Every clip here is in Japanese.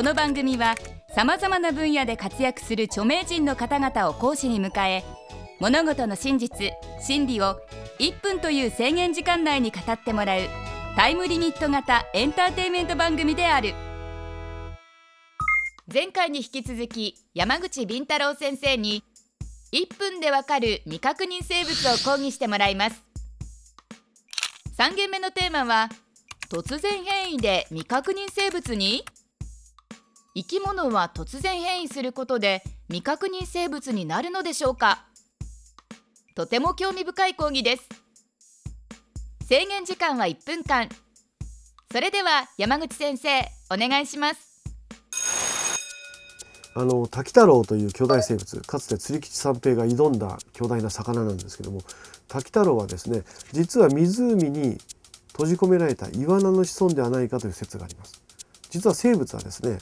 この番組はさまざまな分野で活躍する著名人の方々を講師に迎え物事の真実真理を1分という制限時間内に語ってもらうタイムリミット型エンターテインメント番組である。前回に引き続き山口敏太郎先生に1分でわかる未確認生物を講義してもらいます。3限目のテーマは突然変異で未確認生物に？生き物は突然変異することで未確認生物になるのでしょうか？とても興味深い講義です。制限時間は1分間。それでは山口先生お願いします。あの滝太郎という巨大生物かつて釣り吉三平が挑んだ巨大な魚なんですけども滝太郎はですね実は湖に閉じ込められたイワナの子孫ではないかという説があります。実は生物はですね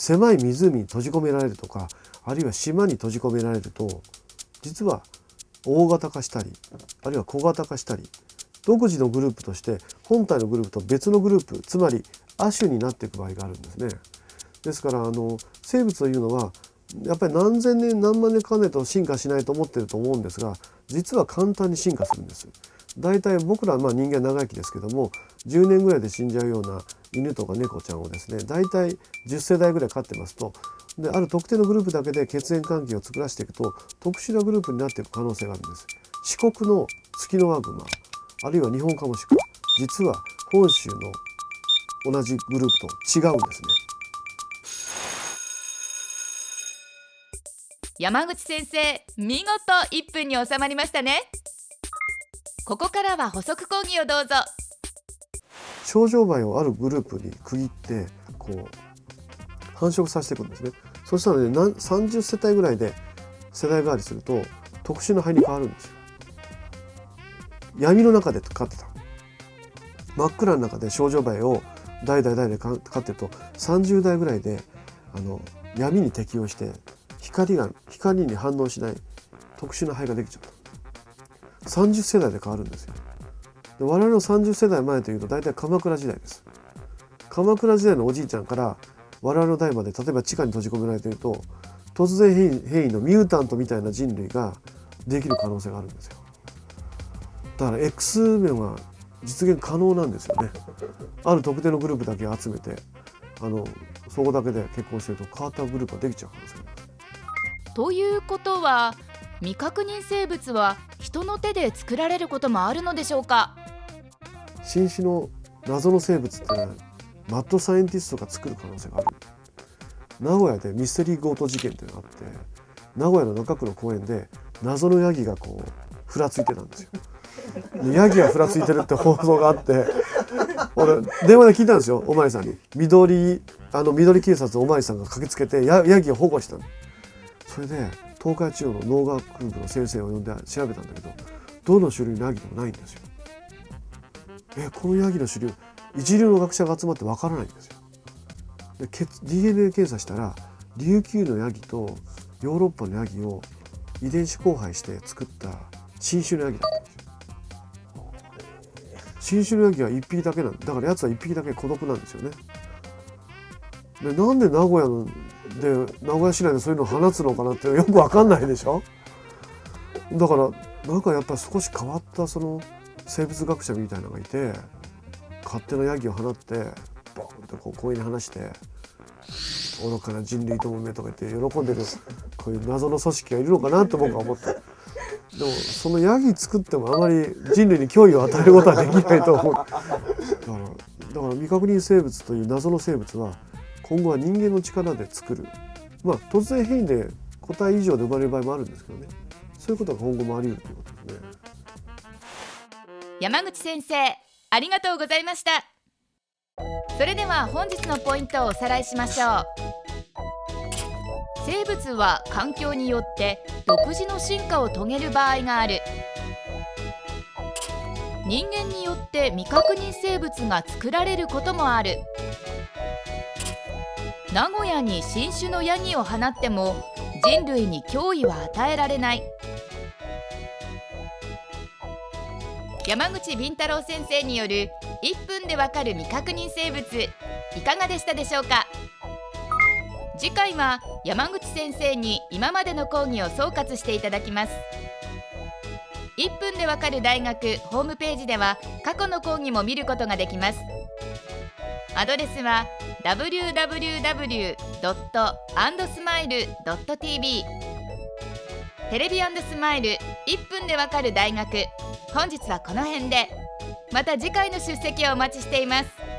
狭い湖に閉じ込められるとかあるいは島に閉じ込められると実は大型化したりあるいは小型化したり独自のグループとして本体のグループと別のグループつまり亜種になっていく場合があるんですね。ですからあの生物というのはやっぱり何千年何万年かねと進化しないと思ってると思うんですが実は簡単に進化するんです。大体僕らまあ人間長生きですけども10年ぐらいで死んじゃうような犬とか猫ちゃんをですね大体10世代ぐらい飼ってますとである特定のグループだけで血縁関係を作らせていくと特殊なグループになっていく可能性があるんです。四国のツキノワグマあるいは日本カモシカ実は本州の同じグループと違うんですね。山口先生見事1分に収まりましたねここからは補足講義をどうぞ。症状梅をあるグループに区切ってこう繁殖させていくんですね。そしたらね30世帯ぐらいで世代代わりすると特殊な肺に変わるんですよ。闇の中で飼ってた真っ暗の中で症状梅を代々代々飼ってると30代ぐらいであの闇に適応して光が光に反応しない特殊な肺ができちゃった。30世代で変わるんですよ。で我々の30世代前というと大体鎌倉時代です。鎌倉時代のおじいちゃんから我々の代まで例えば地下に閉じ込められていると突然変異変異のミュータントみたいな人類ができる可能性があるんですよ。だから X 面は実現可能なんですよね。ある特定のグループだけ集めてあのそこだけで結婚してると変わったグループができちゃう可能性がある。ということは未確認生物は人の手で作られることもあるのでしょうか？新種の謎の生物ってのはマッドサイエンティストが作る可能性がある。名古屋でミステリー強盗事件っていうのがあって名古屋の中区の公園で謎のヤギがこうふらついてたんですよ。ヤギがふらついてるって放送があって俺電話で聞いたんですよおまりさんに。緑あの緑警察おまりさんが駆けつけてヤヤギを保護したの。それで東海地方の農学部の先生を呼んで調べたんだけどどの種類のヤギでもないんですよ。えこのヤギの種類一流の学者が集まってわからないんですよ。で DNA 検査したら琉球のヤギとヨーロッパのヤギを遺伝子交配して作った新種のヤギだったんですよ。新種のヤギは1匹だけなんだからやつは1匹だけ孤独なんですよね。でなんで名古屋ので名古屋市内でそういうの放つのかなってよく分かんないでしょ？だからなんかやっぱり少し変わったその生物学者みたいなのがいて勝手なヤギを放ってボンとこう公園に話して愚かな人類ともめとか言って喜んでるこういう謎の組織がいるのかなって僕は思って。でもそのヤギ作ってもあまり人類に脅威を与えることはできないと思う。だからだから未確認生物という謎の生物は今後は人間の力で作る。まあ突然変異で個体以上で生まれる場合もあるんですけどね。そういうことが今後もあり得るということですね。山口先生ありがとうございました。それでは本日のポイントをおさらいしましょう。生物は環境によって独自の進化を遂げる場合がある。人間によって未確認生物が作られることもある。名古屋に新種のヤギを放っても人類に脅威は与えられない。山口敏太郎先生による1分でわかる未確認生物いかがでしたでしょうか？次回は山口先生に今までの講義を総括していただきます。1分でわかる大学ホームページでは過去の講義も見ることができます。アドレスは www.andsmile.tv テレビスマイル1分でわかる大学。本日はこの辺で。また次回の出席をお待ちしています。